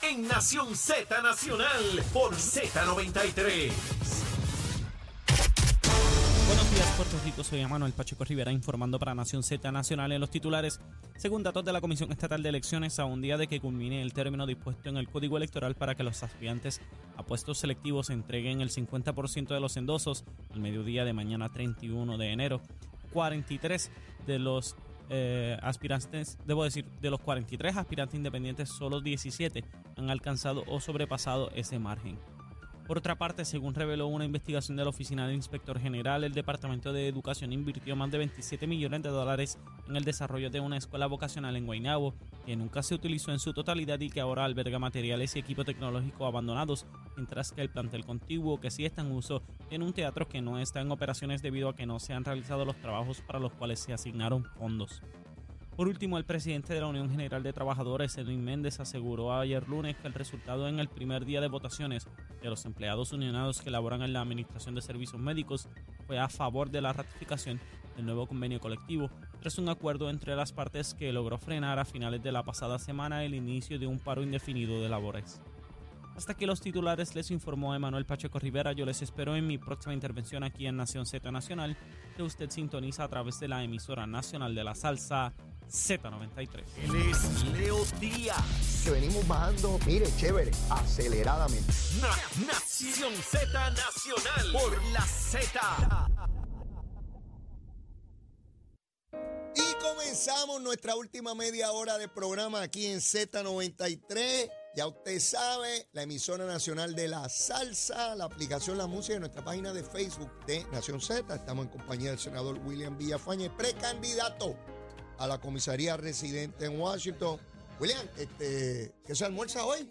En Nación Z Nacional por Z93. Buenos días, Puerto Rico. Soy Manuel Pacheco Rivera informando para Nación Z Nacional en los titulares. Según datos de la Comisión Estatal de Elecciones, a un día de que culmine el término dispuesto en el Código Electoral para que los aspirantes a puestos selectivos entreguen el 50% de los endosos al mediodía de mañana 31 de enero, 43 de los eh, aspirantes, debo decir, de los 43 aspirantes independientes, solo 17 han alcanzado o sobrepasado ese margen. Por otra parte, según reveló una investigación de la Oficina del Inspector General, el Departamento de Educación invirtió más de 27 millones de dólares en el desarrollo de una escuela vocacional en Guaynabo, que nunca se utilizó en su totalidad y que ahora alberga materiales y equipo tecnológico abandonados, mientras que el plantel contiguo, que sí está en uso, tiene un teatro que no está en operaciones debido a que no se han realizado los trabajos para los cuales se asignaron fondos. Por último, el presidente de la Unión General de Trabajadores, Edwin Méndez, aseguró ayer lunes que el resultado en el primer día de votaciones de los empleados unionados que laboran en la Administración de Servicios Médicos fue a favor de la ratificación del nuevo convenio colectivo, tras un acuerdo entre las partes que logró frenar a finales de la pasada semana el inicio de un paro indefinido de labores. Hasta que los titulares les informó Emanuel Pacheco Rivera, yo les espero en mi próxima intervención aquí en Nación Z Nacional, que usted sintoniza a través de la emisora nacional de la salsa Z93. Él es Leo Díaz. que venimos bajando, mire, chévere, aceleradamente. Na- Nación Z Nacional por la Z. Y comenzamos nuestra última media hora de programa aquí en Z93. Ya usted sabe, la emisora nacional de la salsa, la aplicación La Música y nuestra página de Facebook de Nación Z. Estamos en compañía del senador William Villafañe, precandidato a la comisaría residente en Washington. William, este, ¿qué se almuerza hoy?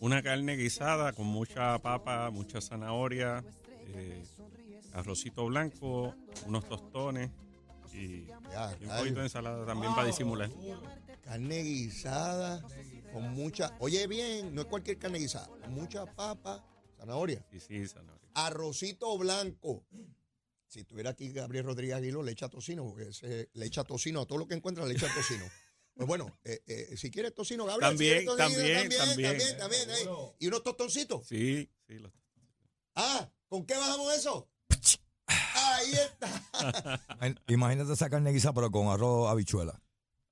Una carne guisada con mucha papa, mucha zanahoria, eh, arrocito blanco, unos tostones y, Ya, y un poquito de ensalada también para disimular. Carne guisada con mucha, oye bien, no es cualquier carne guisada, con mucha papa, zanahoria, Y sí, zanahoria. arrocito blanco. Si estuviera aquí Gabriel Rodríguez Aguilo, le echa tocino, porque ese- le echa tocino a todo lo que encuentra, le echa tocino. Pues bueno, eh, eh, si quieres tocino, Gabriel. si También, quieres tocino, también, también, también. también, eh. Y unos tostoncitos. Sí, sí. los- Ah, ¿con qué bajamos eso? Ahí está. Imagínate esa carne guisada, pero con arroz habichuela.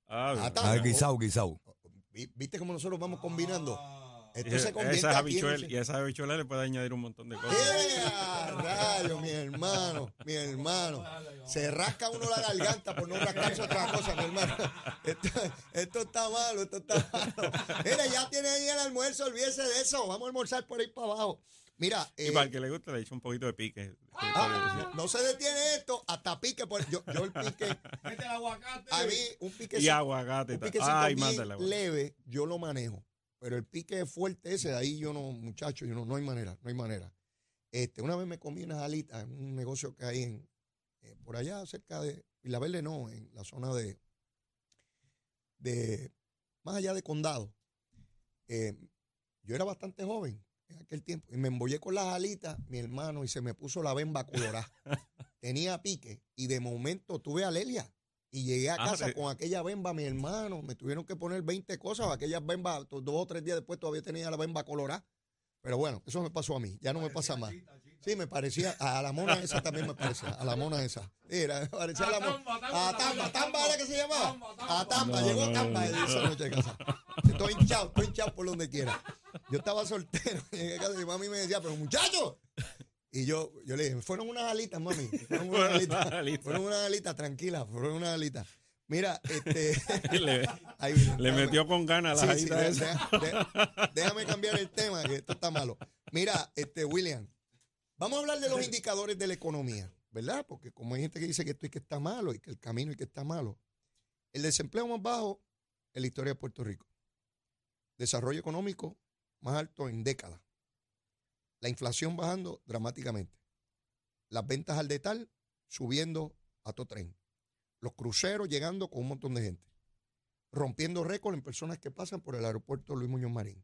Ah, Ah, está. Ah, guisado, guisado. Vi- ¿Viste cómo nosotros vamos combinando? Y Esto se convierte esas aquí en un- habichuelas, y esas habichuelas le puede añadir un montón de cosas. ¡Eh, rayo, mi hermano! Mi hermano. Se rasca uno la garganta por no rascarse otra cosa, mi hermano. Esto, esto está malo, esto está malo. Mira, ya tiene ahí el almuerzo, olvídese de eso. Vamos a almorzar por ahí para abajo. Mira, Y eh, para el que le guste le echo un poquito de pique. ah, no se detiene esto hasta pique. Por, yo, yo el pique, a mí un pique y aguacate. y un tal. piquecito Ay, bien mándale aguacate. leve, yo lo manejo. Pero el pique fuerte ese, de ahí yo no, muchacho, yo no, no hay manera, no hay manera. Este, una vez me comí unas alitas en un negocio que hay en, eh, por allá cerca de, Isla Verde no, en la zona de, de, más allá de Condado. Eh, yo era bastante joven en aquel tiempo y me embollé con las alitas, mi hermano, y se me puso la bemba colorada. Tenía pique y de momento tuve alergia. Y llegué a Ah, casa re- con aquella bemba, mi hermano. Me tuvieron que poner 20 cosas. Aquellas bembas, dos o tres días después todavía tenía la bemba colorada. Pero bueno, eso me pasó a mí. Ya no me pasa más. Sí, me parecía. A la mona esa también me parecía. A la mona esa. Era, me parecía a la mona. A Tamba. Tamba era que se llamaba. A Tamba. Llegó no, Tamba esa noche de casa. Estoy hinchado, estoy hinchado por donde quiera. Yo estaba soltero. Llegué a casa y mi mami me decía, pero muchacho. Y yo, yo le dije, fueron unas alitas, mami. Fueron unas alitas. Fueron unas alitas, tranquila. Fueron unas alitas. Mira, este. le, ahí metió con ganas las Sí, déjame cambiar el tema, que esto está malo. Mira, este William, vamos a hablar de los indicadores de la economía, ¿verdad? Porque como hay gente que dice que esto y que está malo y que el camino y que está malo. El desempleo más bajo en la historia de Puerto Rico. Desarrollo económico más alto en décadas. La inflación bajando dramáticamente. Las ventas al detal subiendo a todo tren. Los cruceros llegando con un montón de gente. Rompiendo récord en personas que pasan por el aeropuerto Luis Muñoz Marín.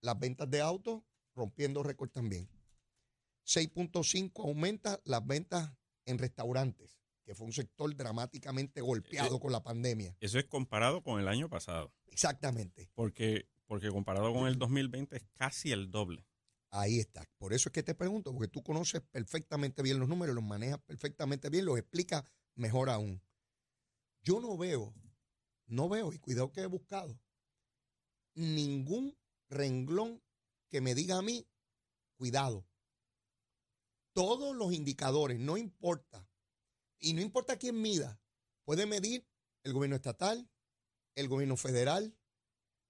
Las ventas de autos rompiendo récord también. 6.5 aumenta las ventas en restaurantes, que fue un sector dramáticamente golpeado Eh, con la pandemia. Eso es comparado con el año pasado, Exactamente. porque, porque comparado con el 2020 es casi el doble. Ahí está. Por eso es que te pregunto, porque tú conoces perfectamente bien los números, los manejas perfectamente bien, los explicas mejor aún. Yo no veo, no veo, y cuidado que he buscado, ningún renglón que me diga a mí, cuidado. Todos los indicadores, no importa, y no importa quién mida, puede medir el gobierno estatal, el gobierno federal,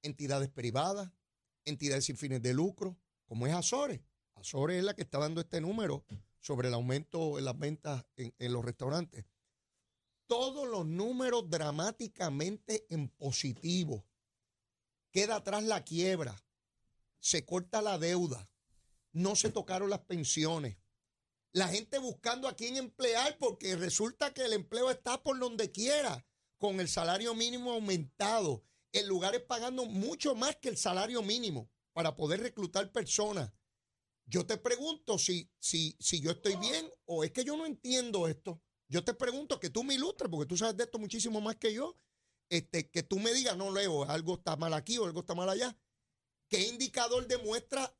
entidades privadas, entidades sin fines de lucro, como es Azores. Azores es la que está dando este número sobre el aumento en las ventas en, los restaurantes. Todos los números dramáticamente en positivo. Queda atrás la quiebra. Se corta la deuda. No se tocaron las pensiones. La gente buscando a quién emplear porque resulta que el empleo está por donde quiera, con el salario mínimo aumentado, en lugares pagando mucho más que el salario mínimo para poder reclutar personas. Yo te pregunto si, si, si yo estoy bien o es que yo no entiendo esto. Yo te pregunto que tú me ilustres, porque tú sabes de esto muchísimo más que yo. Este, que tú me digas, no, Leo, algo está mal aquí o algo está mal allá. ¿Qué indicador demuestra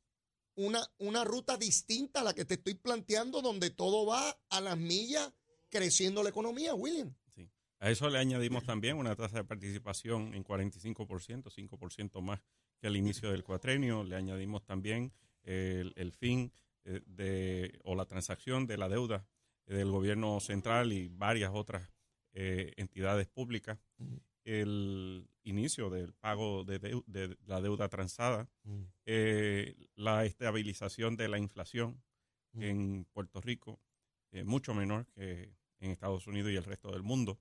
una, una ruta distinta a la que te estoy planteando, donde todo va a las millas creciendo la economía, William? Sí. A eso le añadimos también una tasa de participación en 45%, 5% más que al inicio del cuatrenio. Le añadimos también el, el fin eh, de o la transacción de la deuda del gobierno central y varias otras eh, entidades públicas. El inicio del pago de, la deuda transada, eh, la estabilización de la inflación Mm. en Puerto Rico, mucho menor que en Estados Unidos y el resto del mundo.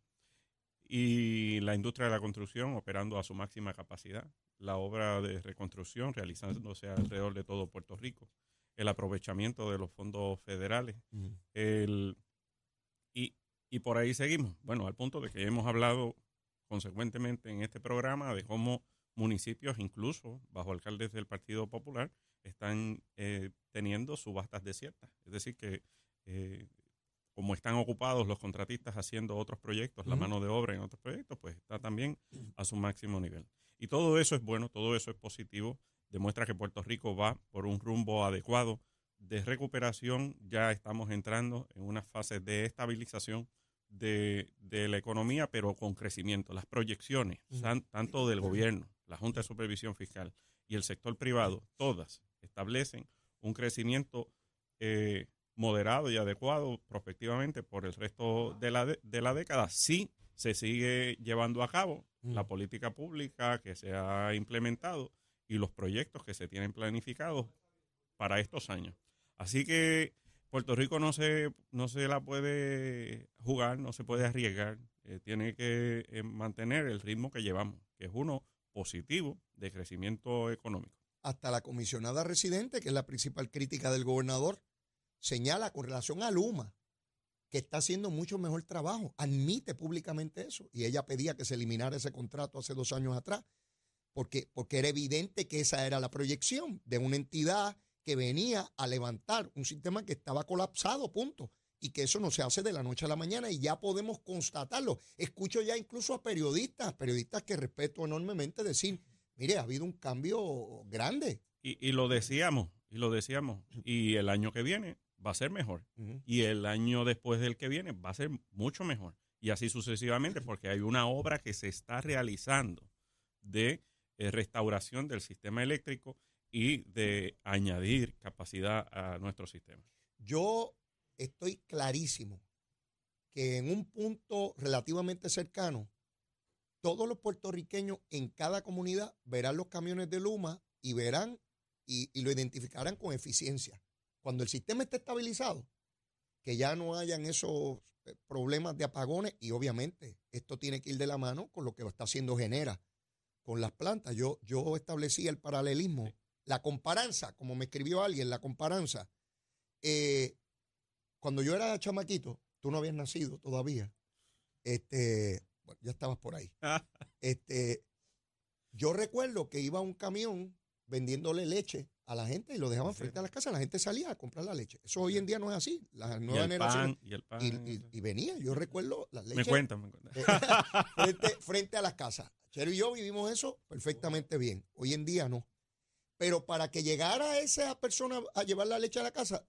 Y la industria de la construcción operando a su máxima capacidad, la obra de reconstrucción realizándose alrededor de todo Puerto Rico, el aprovechamiento de los fondos federales, el, y, y por ahí seguimos. Bueno, al punto de que hemos hablado consecuentemente en este programa de cómo municipios, incluso bajo alcaldes del Partido Popular, están eh, teniendo subastas desiertas. Es decir, que eh, como están ocupados los contratistas haciendo otros proyectos, la mano de obra en otros proyectos, pues está también a su máximo nivel. Y todo eso es bueno, todo eso es positivo, demuestra que Puerto Rico va por un rumbo adecuado de recuperación, ya estamos entrando en una fase de estabilización de, de la economía, pero con crecimiento. Las proyecciones, san- tanto del gobierno, la Junta de Supervisión Fiscal y el sector privado, todas establecen un crecimiento eh, moderado y adecuado prospectivamente por el resto de la, de, de la década, si se sigue llevando a cabo Mm. la política pública que se ha implementado y los proyectos que se tienen planificados para estos años. Así que Puerto Rico no se, no se la puede jugar, no se puede arriesgar, eh, tiene que eh, mantener el ritmo que llevamos, que es uno positivo de crecimiento económico. Hasta la comisionada residente, que es la principal crítica del gobernador, señala con relación a Luma que está haciendo mucho mejor trabajo. Admite públicamente eso. Y ella pedía que se eliminara ese contrato hace dos años atrás, porque, porque era evidente que esa era la proyección de una entidad que venía a levantar un sistema que estaba colapsado, punto. Y que eso no se hace de la noche a la mañana y ya podemos constatarlo. Escucho ya incluso a periodistas, periodistas que respeto enormemente, decir, mire, ha habido un cambio grande. Y, y lo decíamos, y lo decíamos, y el año que viene va a ser mejor. y el año después del que viene va a ser mucho mejor. Y así sucesivamente, porque hay una obra que se está realizando de eh, restauración del sistema eléctrico y de añadir capacidad a nuestro sistema. Yo estoy clarísimo que en un punto relativamente cercano, todos los puertorriqueños en cada comunidad verán los camiones de Luma y verán y, y lo identificarán con eficiencia. Cuando el sistema esté estabilizado, que ya no hayan esos eh, problemas de apagones y obviamente esto tiene que ir de la mano con lo que está haciendo Genera con las plantas. Yo, yo establecí el paralelismo, la comparanza, como me escribió alguien, la comparanza. Eh, cuando yo era chamaquito, tú no habías nacido todavía. Este, bueno, ya estabas por ahí. Este, yo recuerdo que iba un camión vendiéndole leche a la gente y lo dejaban frente a las casas. La gente salía a comprar la leche. Eso hoy en día no es así. La Y nueva el generación. pan, y el pan. Y, y- y venía, yo recuerdo las me leches cuentan, me cuentan. eh, frente, frente a las casas. Chero y yo vivimos eso perfectamente bien. Hoy en día no. Pero para que llegara esa persona a llevar la leche a la casa,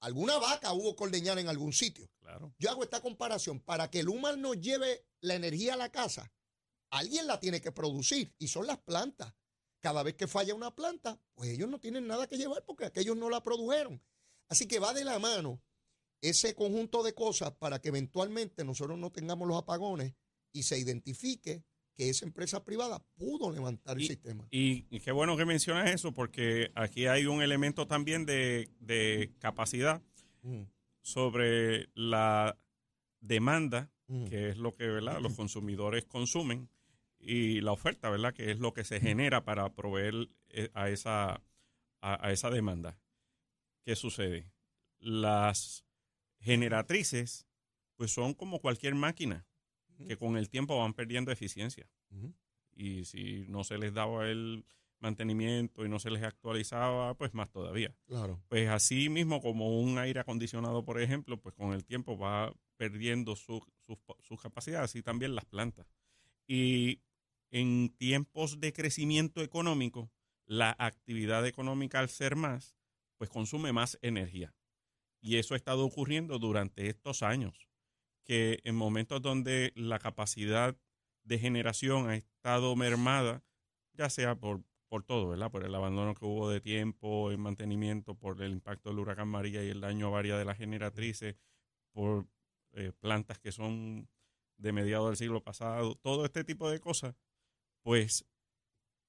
alguna vaca hubo que ordeñar en algún sitio. Claro. Yo hago esta comparación. Para que el humano nos lleve la energía a la casa, alguien la tiene que producir y son las plantas. Cada vez que falla una planta, pues ellos no tienen nada que llevar porque aquellos no la produjeron. Así que va de la mano ese conjunto de cosas para que eventualmente nosotros no tengamos los apagones y se identifique que esa empresa privada pudo levantar el sistema. Y, y qué bueno que mencionas eso, porque aquí hay un elemento también de, de capacidad Mm, sobre la demanda, mm. que es lo que ¿verdad? los consumidores consumen, y la oferta, ¿verdad? que es lo que se genera para proveer eh, a esa, a, a esa demanda. ¿Qué sucede? Las generatrices, pues son como cualquier máquina, que con el tiempo van perdiendo eficiencia. Y si no se les daba el mantenimiento y no se les actualizaba, pues más todavía. Claro. Pues así mismo como un aire acondicionado, por ejemplo, pues con el tiempo va perdiendo su- sus po- sus capacidades y también las plantas. Y en tiempos de crecimiento económico, la actividad económica al ser más, pues consume más energía. Y eso ha estado ocurriendo durante estos años, que en momentos donde la capacidad de generación ha estado mermada, ya sea por, por todo, ¿verdad? Por el abandono que hubo de tiempo, el mantenimiento, por el impacto del huracán María y el daño a varias de las generatrices, por eh, plantas que son de mediados del siglo pasado, todo este tipo de cosas, pues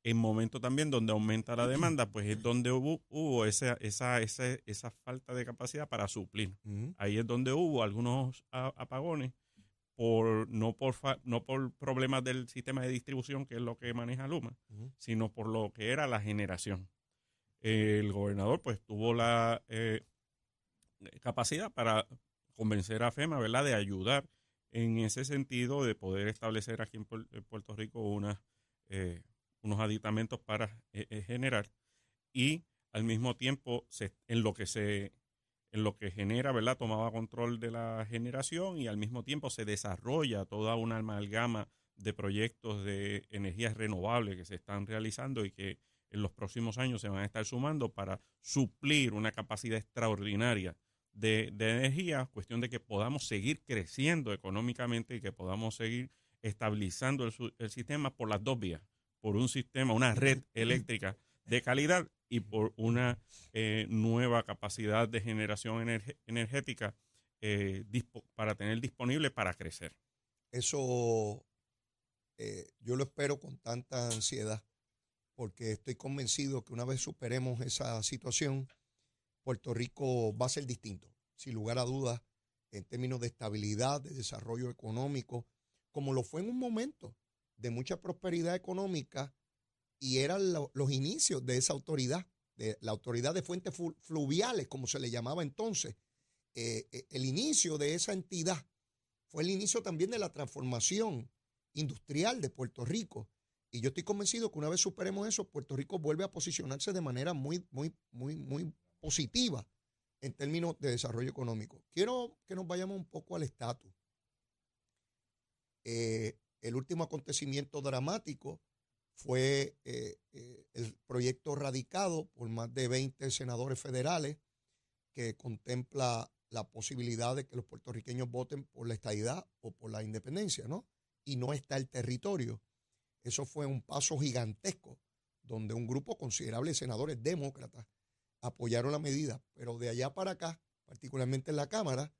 en momentos también donde aumenta la demanda, pues es donde hubo, hubo esa, esa, esa, esa falta de capacidad para suplir. Ahí es donde hubo algunos apagones, por, no, por no por problemas del sistema de distribución, que es lo que maneja Luma, sino por lo que era la generación. El gobernador pues tuvo la eh, capacidad para convencer a FEMA, ¿verdad?, de ayudar en ese sentido de poder establecer aquí en Puerto Rico unas, eh, unos aditamentos para eh, eh, generar y al mismo tiempo se, en lo que se en lo que genera, ¿verdad? Tomaba control de la generación y al mismo tiempo se desarrolla toda una amalgama de proyectos de energías renovables que se están realizando y que en los próximos años se van a estar sumando para suplir una capacidad extraordinaria de, de energía, cuestión de que podamos seguir creciendo económicamente y que podamos seguir estabilizando el, el sistema por las dos vías, por un sistema, una red eléctrica de calidad y por una eh, nueva capacidad de generación energe- energética eh, para tener disponible para crecer. Eso eh, yo lo espero con tanta ansiedad, porque estoy convencido que una vez superemos esa situación, Puerto Rico va a ser distinto, sin lugar a dudas, en términos de estabilidad, de desarrollo económico, como lo fue en un momento de mucha prosperidad económica y eran lo- los inicios de esa autoridad, de la autoridad de fuentes flu- fluviales, como se le llamaba entonces. Eh, eh, el inicio de esa entidad fue el inicio también de la transformación industrial de Puerto Rico. Y yo estoy convencido que una vez superemos eso, Puerto Rico vuelve a posicionarse de manera muy, muy, muy, muy positiva en términos de desarrollo económico. Quiero que nos vayamos un poco al estatus. Eh, el último acontecimiento dramático fue eh, eh, el proyecto radicado por más de 20 senadores federales que contempla la posibilidad de que los puertorriqueños voten por la estadidad o por la independencia, ¿no? Y no está el territorio. Eso fue un paso gigantesco donde un grupo considerable de senadores demócratas apoyaron la medida, pero de allá para acá, particularmente en la Cámara,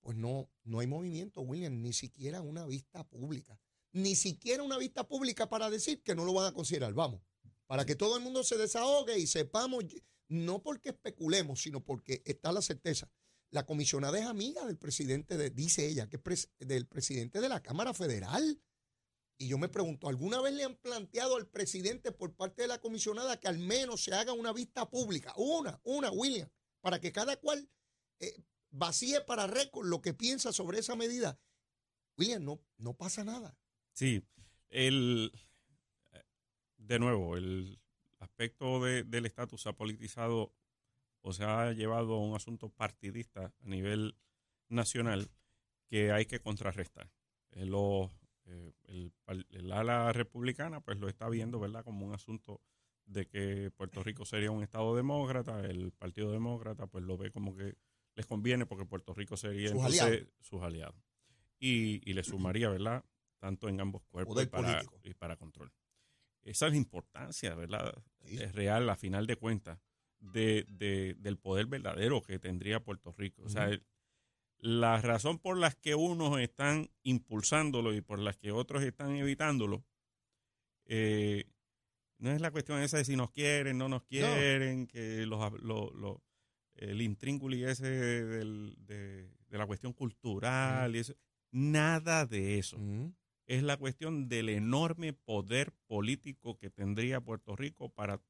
pues no, no hay movimiento, William, ni siquiera una vista pública. Ni siquiera una vista pública para decir que no lo van a considerar. Vamos, para que todo el mundo se desahogue y sepamos, no porque especulemos, sino porque está la certeza. La comisionada es amiga del presidente, de, dice ella, que es pres- del presidente de la Cámara Federal. Y yo me pregunto, ¿alguna vez le han planteado al presidente por parte de la comisionada que al menos se haga una vista pública? Una, una, William, para que cada cual eh, vacíe para récord lo que piensa sobre esa medida. William, no, no pasa nada. Sí, el, de nuevo, el aspecto de- del estatus se ha politizado o se ha llevado a un asunto partidista a nivel nacional que hay que contrarrestar. Eh, lo- eh, el, el ala republicana pues lo está viendo, ¿verdad?, como un asunto de que Puerto Rico sería un estado demócrata, el Partido Demócrata pues lo ve como que les conviene porque Puerto Rico sería Sus entonces aliados. sus aliados. Y, y le sumaría, ¿verdad?, tanto en ambos cuerpos y para, y para control. Esa es la importancia, ¿verdad? Sí. Es real, a final de cuentas, de, de- del poder verdadero que tendría Puerto Rico. O sea, el- la razón por las que unos están impulsándolo y por las que otros están evitándolo, eh, no es la cuestión esa de si nos quieren, no nos quieren, que los, lo- lo- el intrínguli ese del- de, de la cuestión cultural y eso. Nada de eso es la cuestión del enorme poder político que tendría Puerto Rico para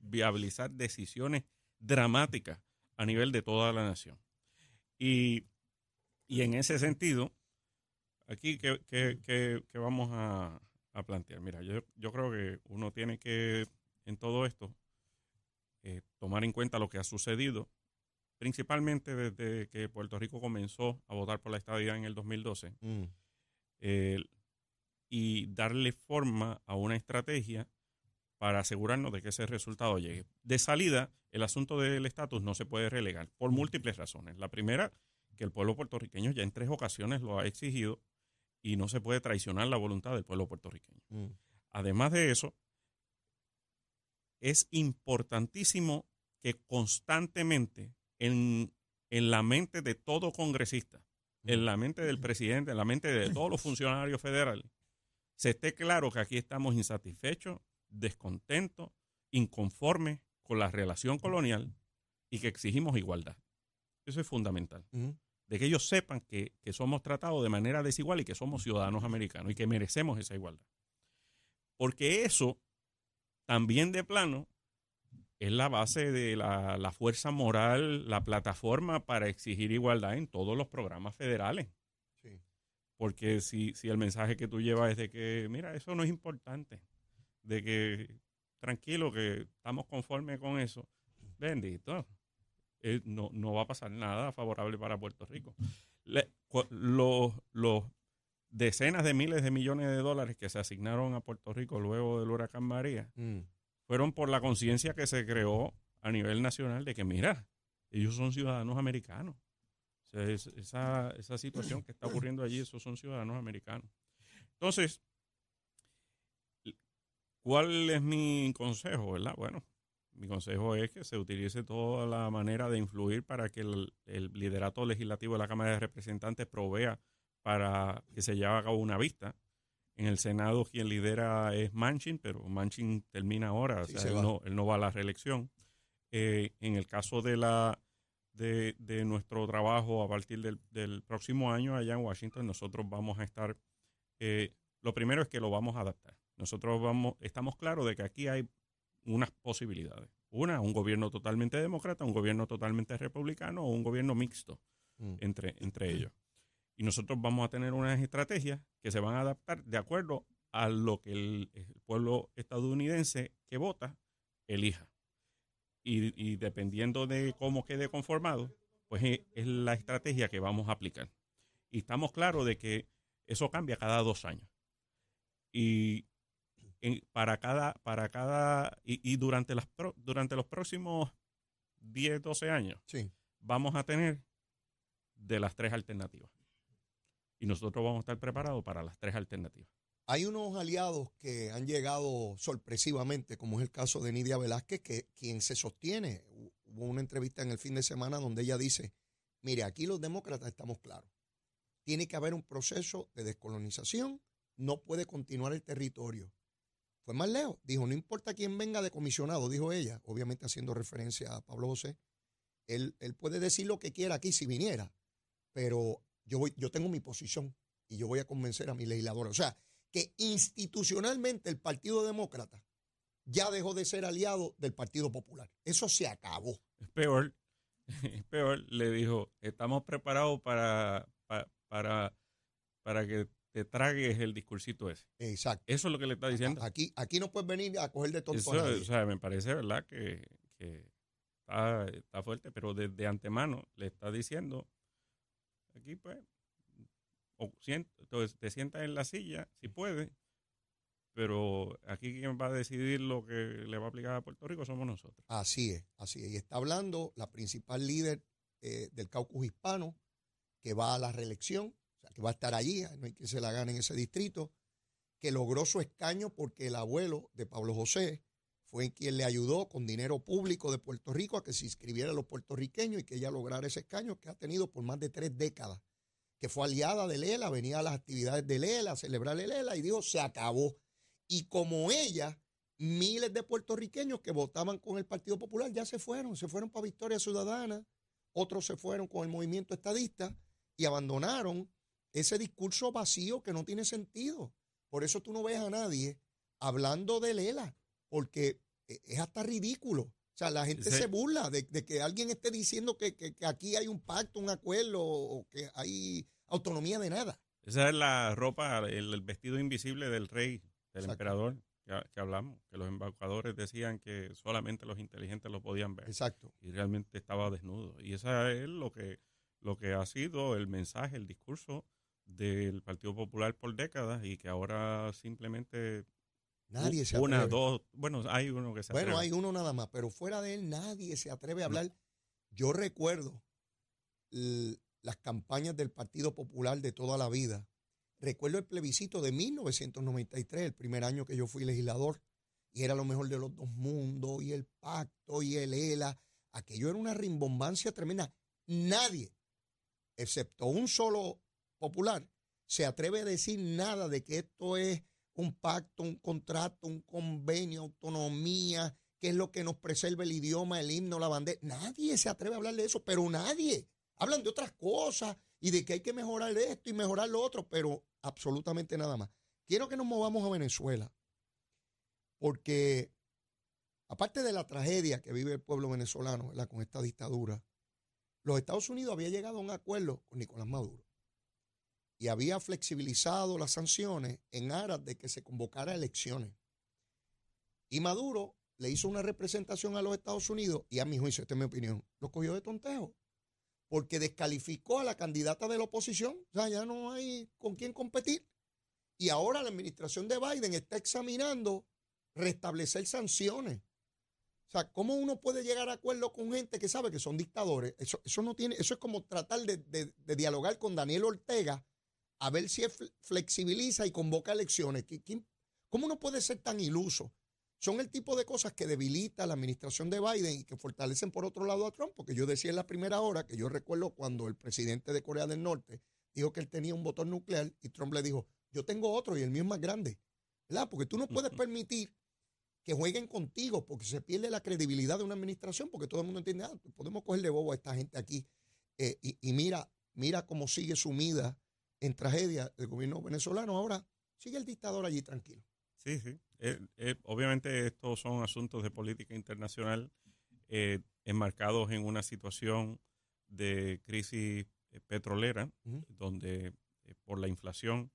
viabilizar decisiones dramáticas a nivel de toda la nación. Y, y en ese sentido, aquí que, que- que- que vamos a, a plantear. Mira, yo, yo creo que uno tiene que, en todo esto, eh, tomar en cuenta lo que ha sucedido, principalmente desde que Puerto Rico comenzó a votar por la estadidad en el 2012 Mm. eh, y darle forma a una estrategia para asegurarnos de que ese resultado llegue. De salida, el asunto del estatus no se puede relegar por múltiples razones. La primera, que el pueblo puertorriqueño ya en tres ocasiones lo ha exigido y no se puede traicionar la voluntad del pueblo puertorriqueño. Mm. Además de eso, es importantísimo que constantemente en, en la mente de todo congresista, en la mente del presidente, en la mente de todos los funcionarios federales, se esté claro que aquí estamos insatisfechos, descontentos, inconformes con la relación colonial y que exigimos igualdad. Eso es fundamental. De que ellos sepan que, que somos tratados de manera desigual y que somos ciudadanos americanos y que merecemos esa igualdad. Porque eso también de plano es la base de la, la fuerza moral, la plataforma para exigir igualdad en todos los programas federales. Sí. Porque si, si el mensaje que tú llevas es de que, mira, eso no es importante, de que tranquilo, que estamos conformes con eso, bendito, eh, no, no va a pasar nada favorable para Puerto Rico. Le- los, los decenas de miles de millones de dólares que se asignaron a Puerto Rico luego del huracán María Mm. Fueron por la conciencia que se creó a nivel nacional de que, mira, ellos son ciudadanos americanos. Esa, esa situación que está ocurriendo allí, esos son ciudadanos americanos. Entonces, ¿cuál es mi consejo, verdad? Bueno, mi consejo es que se utilice toda la manera de influir para que el, el liderato legislativo de la Cámara de Representantes provea para que se lleve a cabo una vista. En el Senado quien lidera es Manchin, pero Manchin termina ahora, o Sí, sea, se él no, él no va a la reelección. Eh, en el caso de la de, de nuestro trabajo a partir del, del próximo año allá en Washington, nosotros vamos a estar, eh, lo primero es que lo vamos a adaptar. Nosotros vamos, estamos claros de que aquí hay unas posibilidades. Una, un gobierno totalmente demócrata, un gobierno totalmente republicano o un gobierno mixto Mm. entre, entre ellos. Y nosotros vamos a tener unas estrategias que se van a adaptar de acuerdo a lo que el, el pueblo estadounidense que vota elija. Y, y dependiendo de cómo quede conformado, pues es, es la estrategia que vamos a aplicar. Y estamos claros de que eso cambia cada dos años. Y en- para cada, para cada, y, y durante las pro- durante los próximos 10, 12 años, Sí. vamos a tener de las tres alternativas. Y nosotros vamos a estar preparados para las tres alternativas. Hay unos aliados que han llegado sorpresivamente, como es el caso de Nidia Velázquez, que quien se sostiene, hu- hubo una entrevista en el fin de semana donde ella dice, mire, aquí los demócratas estamos claros, tiene que haber un proceso de descolonización, no puede continuar el territorio. Fue más lejos, dijo, no importa quién venga de comisionado, dijo ella, obviamente haciendo referencia a Pablo José, él, él puede decir lo que quiera aquí si viniera, pero yo, voy, yo tengo mi posición y yo voy a convencer a mi legisladora. O sea, que institucionalmente el Partido Demócrata ya dejó de ser aliado del Partido Popular. Eso se acabó. Es peor, es peor, le dijo, estamos preparados para, pa- para, para que te tragues el discursito ese. Exacto. Eso es lo que le está diciendo. Aquí, aquí no puedes venir a coger de nadie. o sea, me parece, ¿verdad? Que, que está, está fuerte, pero desde antemano le está diciendo, aquí pues, o sient- entonces te sientas en la silla, si puedes, pero aquí quien va a decidir lo que le va a aplicar a Puerto Rico somos nosotros. Así es, así es. Y está hablando la principal líder eh, del caucus hispano que va a la reelección, o sea, que va a estar allí, no hay que se la gane en ese distrito, que logró su escaño porque el abuelo de Pablo José fue quien le ayudó con dinero público de Puerto Rico a que se inscribiera a los puertorriqueños y que ella lograra ese escaño que ha tenido por más de tres décadas, que fue aliada de Lela, venía a las actividades de Lela, a celebrar el Lela y dijo, se acabó. Y como ella, miles de puertorriqueños que votaban con el Partido Popular ya se fueron, se fueron para Victoria Ciudadana, otros se fueron con el movimiento estadista y abandonaron ese discurso vacío que no tiene sentido. Por eso tú no ves a nadie hablando de Lela, porque e- es hasta ridículo. O sea, la gente Sí. se burla de, de que alguien esté diciendo que, que- que aquí hay un pacto, un acuerdo, o que hay autonomía de nada. Esa es la ropa, el, el vestido invisible del rey, del Exacto. emperador, que hablamos, que los embaucadores decían que solamente los inteligentes lo podían ver. Exacto. y realmente estaba desnudo. Y esa es lo que, lo que ha sido el mensaje, el discurso del Partido Popular por décadas y que ahora simplemente Nadie se una, atreve. dos, bueno, hay uno que se Bueno, atreve. hay uno nada más, pero fuera de él nadie se atreve a hablar. Yo recuerdo las campañas del Partido Popular de toda la vida. Recuerdo el plebiscito de 1993, el primer año que yo fui legislador, y era lo mejor de los dos mundos, y el pacto, y el ELA. Aquello era una rimbombancia tremenda. Nadie, excepto un solo popular, se atreve a decir nada de que esto es un pacto, un contrato, un convenio, autonomía, qué es lo que nos preserva el idioma, el himno, la bandera. Nadie se atreve a hablar de eso, pero nadie. Hablan de otras cosas y de que hay que mejorar esto y mejorar lo otro, pero absolutamente nada más. Quiero que nos movamos a Venezuela, porque aparte de la tragedia que vive el pueblo venezolano con esta dictadura, los Estados Unidos había llegado a un acuerdo con Nicolás Maduro y había flexibilizado las sanciones en aras de que se convocara elecciones. Y Maduro le hizo una representación a los Estados Unidos y a mi juicio, esta es mi opinión, lo cogió de tontejo porque descalificó a la candidata de la oposición. O sea, ya no hay con quién competir. Y ahora la administración de Biden está examinando restablecer sanciones. O sea, ¿cómo uno puede llegar a acuerdo con gente que sabe que son dictadores? Eso, no tiene, eso es como tratar de dialogar con Daniel Ortega a ver si flexibiliza y convoca elecciones. ¿Qui- quién- ¿Cómo uno puede ser tan iluso? Son el tipo de cosas que debilita la administración de Biden y que fortalecen por otro lado a Trump, porque yo decía en la primera hora que yo recuerdo cuando el presidente de Corea del Norte dijo que él tenía un botón nuclear y Trump le dijo, yo tengo otro y el mío es más grande. ¿Verdad? Porque tú no puedes permitir que jueguen contigo porque se pierde la credibilidad de una administración porque todo el mundo entiende, ah, podemos cogerle bobo a esta gente aquí. Eh, y, y mira, mira cómo sigue sumida en tragedia el gobierno venezolano. Ahora sigue el dictador allí tranquilo. Sí, sí. Eh, eh, obviamente estos son asuntos de política internacional eh, enmarcados en una situación de crisis eh, petrolera, Ujú. donde eh, por la inflación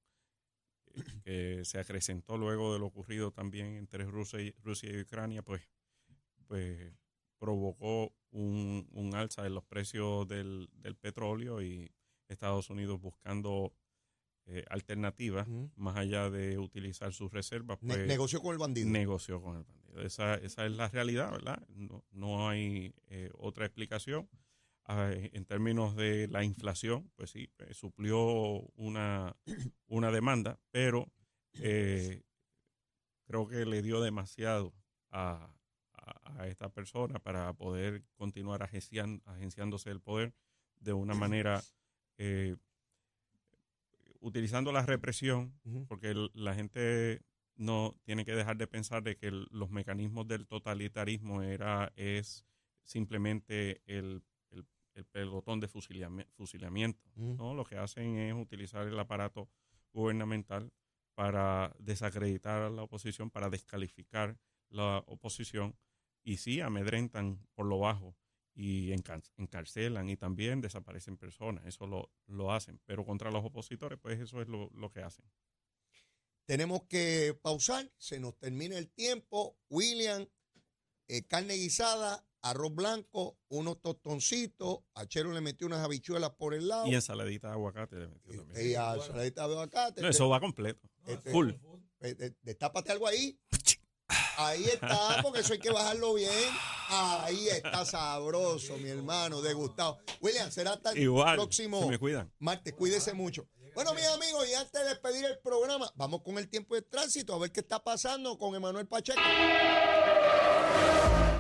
eh, que se acrecentó luego de lo ocurrido también entre Rusia y, Rusia y Ucrania, pues, pues provocó un, un alza en los precios del, del petróleo y Estados Unidos buscando eh, alternativas más allá de utilizar sus reservas, Ne- pues negoció con el bandido. negoció con el bandido. Esa, esa es la realidad, ¿verdad? No, no hay eh, otra explicación. Ah, en términos de la inflación, pues sí, eh, suplió una, una demanda, pero creo que le dio demasiado a, a- a esta persona para poder continuar agencian- agenciándose el poder de una manera eh, utilizando la represión porque el- la gente no tiene que dejar de pensar de que el- los mecanismos del totalitarismo era es simplemente el, el- el pelotón de fusilami- fusilamiento. ¿no? Lo que hacen es utilizar el aparato gubernamental para desacreditar a la oposición, para descalificar la oposición y sí amedrentan por lo bajo y encar- encarcelan y también desaparecen personas, eso lo, lo hacen, pero contra los opositores pues eso es lo, lo que hacen. Tenemos que pausar, se nos termina el tiempo. William, eh, carne guisada, arroz blanco, unos tostoncitos. A Chero le metió unas habichuelas por el lado. Y ensaladita de aguacate le metió también. Y a saladita de aguacate. No, eso va completo, Este, full. eh, eh, Destápate algo ahí. Ahí está, porque eso hay que bajarlo bien. Ahí está sabroso, mi hermano, degustado. William, será hasta el Igual, próximo se me cuidan. martes. Cuídese mucho. Bueno, mis amigos, y antes de despedir el programa, vamos con el tiempo de tránsito a ver qué está pasando con Emanuel Pacheco.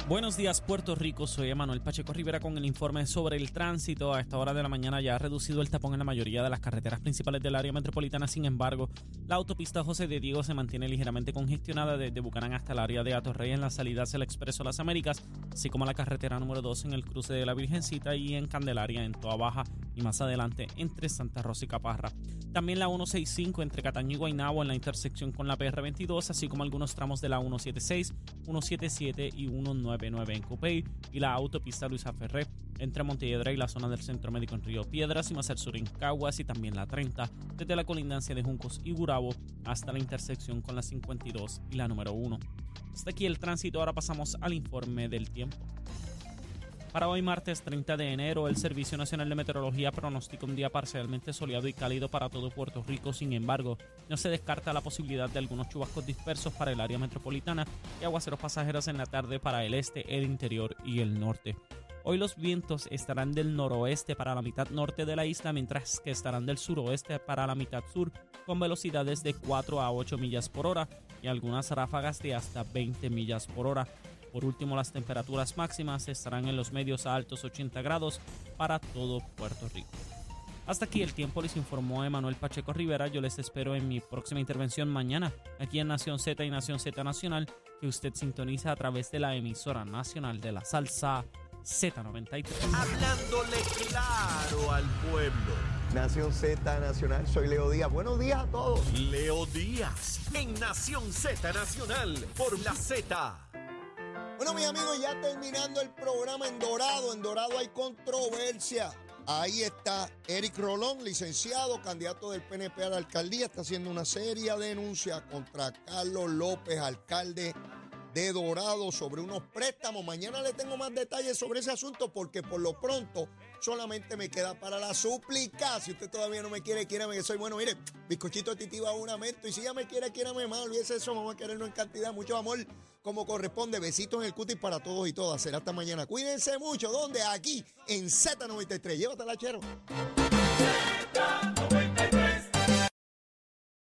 Buenos días, Puerto Rico. Soy Emanuel Pacheco Rivera con el informe sobre el tránsito. A esta hora de la mañana ya ha reducido el tapón en la mayoría de las carreteras principales del área metropolitana. Sin embargo, la autopista José de Diego se mantiene ligeramente congestionada desde Bucarán hasta el área de Atorrey en la salida hacia el Expreso Las Américas, así como la carretera número 2 en el cruce de la Virgencita y en Candelaria en Toa Baja y más adelante entre Santa Rosa y Caparra. También la 165 entre Cataño y Guaynabo en la intersección con la PR22, así como algunos tramos de la 176, 177 y 199 en Copey y la autopista Luisa Ferré entre Montelledra y la zona del Centro Médico en Río Piedras y más al sur en Caguas y también la 30 desde la colindancia de Juncos y Gurabo hasta la intersección con la 52 y la número 1. Hasta aquí el tránsito, ahora pasamos al informe del tiempo. Para hoy martes 30 de enero, el Servicio Nacional de Meteorología pronostica un día parcialmente soleado y cálido para todo Puerto Rico. Sin embargo, no se descarta la posibilidad de algunos chubascos dispersos para el área metropolitana y aguaceros pasajeros en la tarde para el este, el interior y el norte. Hoy los vientos estarán del noroeste para la mitad norte de la isla, mientras que estarán del suroeste para la mitad sur, con velocidades de 4 a 8 millas por hora y algunas ráfagas de hasta 20 millas por hora. Por último, las temperaturas máximas estarán en los medios a altos 80 grados para todo Puerto Rico. Hasta aquí el tiempo, les informó Emanuel Pacheco Rivera. Yo les espero en mi próxima intervención mañana, aquí en Nación Z y Nación Z Nacional, que usted sintoniza a través de la emisora nacional de la salsa Z93. Hablándole claro al pueblo. Nación Z Nacional, soy Leo Díaz. Buenos días a todos. Leo Díaz en Nación Z Nacional por la Z. Bueno, mis amigos, ya terminando el programa en Dorado. En Dorado hay controversia. Ahí está Eric Rolón, licenciado, candidato del PNP a la alcaldía. Está haciendo una seria denuncia contra Carlos López, alcalde de Dorado, sobre unos préstamos. Mañana le tengo más detalles sobre ese asunto porque por lo pronto solamente me queda para la súplica. Si usted todavía no me quiere, quiérame que soy bueno. Mire, bizcochito titiba un aumento. Y si ya me quiere, quiérame más. Olvídese eso, vamos a quererlo en cantidad. Mucho amor como corresponde. Besitos en el cutis para todos y todas. Será hasta mañana. Cuídense mucho. ¿Dónde? Aquí en Z93. Llévatela, chero.